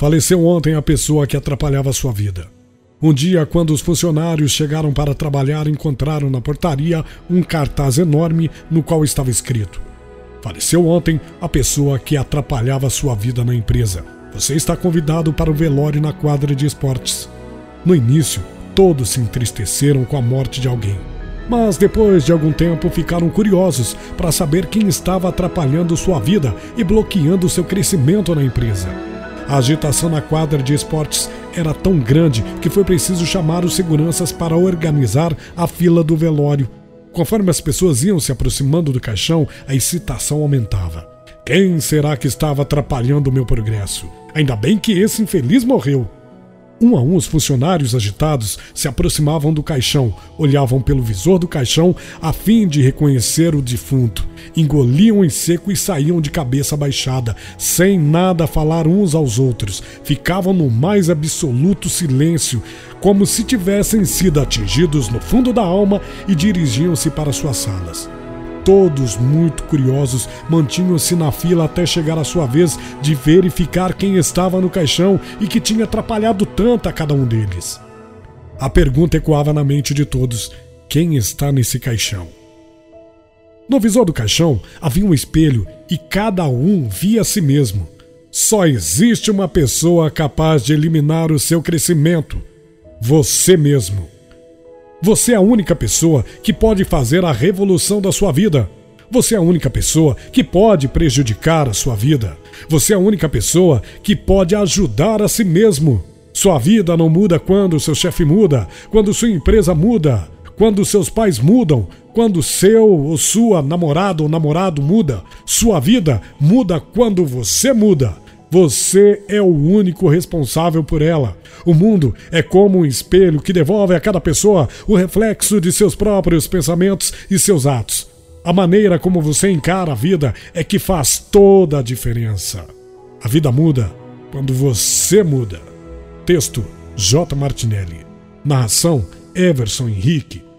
Faleceu ontem a pessoa que atrapalhava sua vida. Um dia, quando os funcionários chegaram para trabalhar, encontraram na portaria um cartaz enorme no qual estava escrito: Faleceu ontem a pessoa que atrapalhava sua vida na empresa. Você está convidado para o velório na quadra de esportes. No início, todos se entristeceram com a morte de alguém. Mas depois de algum tempo ficaram curiosos para saber quem estava atrapalhando sua vida e bloqueando seu crescimento na empresa. A agitação na quadra de esportes era tão grande que foi preciso chamar os seguranças para organizar a fila do velório. Conforme as pessoas iam se aproximando do caixão, a excitação aumentava. Quem será que estava atrapalhando o meu progresso? Ainda bem que esse infeliz morreu. Um a um, os funcionários agitados se aproximavam do caixão, olhavam pelo visor do caixão a fim de reconhecer o defunto, engoliam em seco e saíam de cabeça baixada, sem nada falar uns aos outros. Ficavam no mais absoluto silêncio, como se tivessem sido atingidos no fundo da alma e dirigiam-se para suas salas. Todos, muito curiosos, mantinham-se na fila até chegar a sua vez de verificar quem estava no caixão e que tinha atrapalhado tanto a cada um deles. A pergunta ecoava na mente de todos: quem está nesse caixão? No visor do caixão havia um espelho e cada um via a si mesmo. Só existe uma pessoa capaz de eliminar o seu crescimento: você mesmo. Você é a única pessoa que pode fazer a revolução da sua vida. Você é a única pessoa que pode prejudicar a sua vida. Você é a única pessoa que pode ajudar a si mesmo. Sua vida não muda quando seu chefe muda, quando sua empresa muda, quando seus pais mudam, quando seu ou sua namorada ou namorado muda. Sua vida muda quando você muda. Você é o único responsável por ela. O mundo é como um espelho que devolve a cada pessoa o reflexo de seus próprios pensamentos e seus atos. A maneira como você encara a vida é que faz toda a diferença. A vida muda quando você muda. Texto J. Martinelli. Narração Everson Henrique.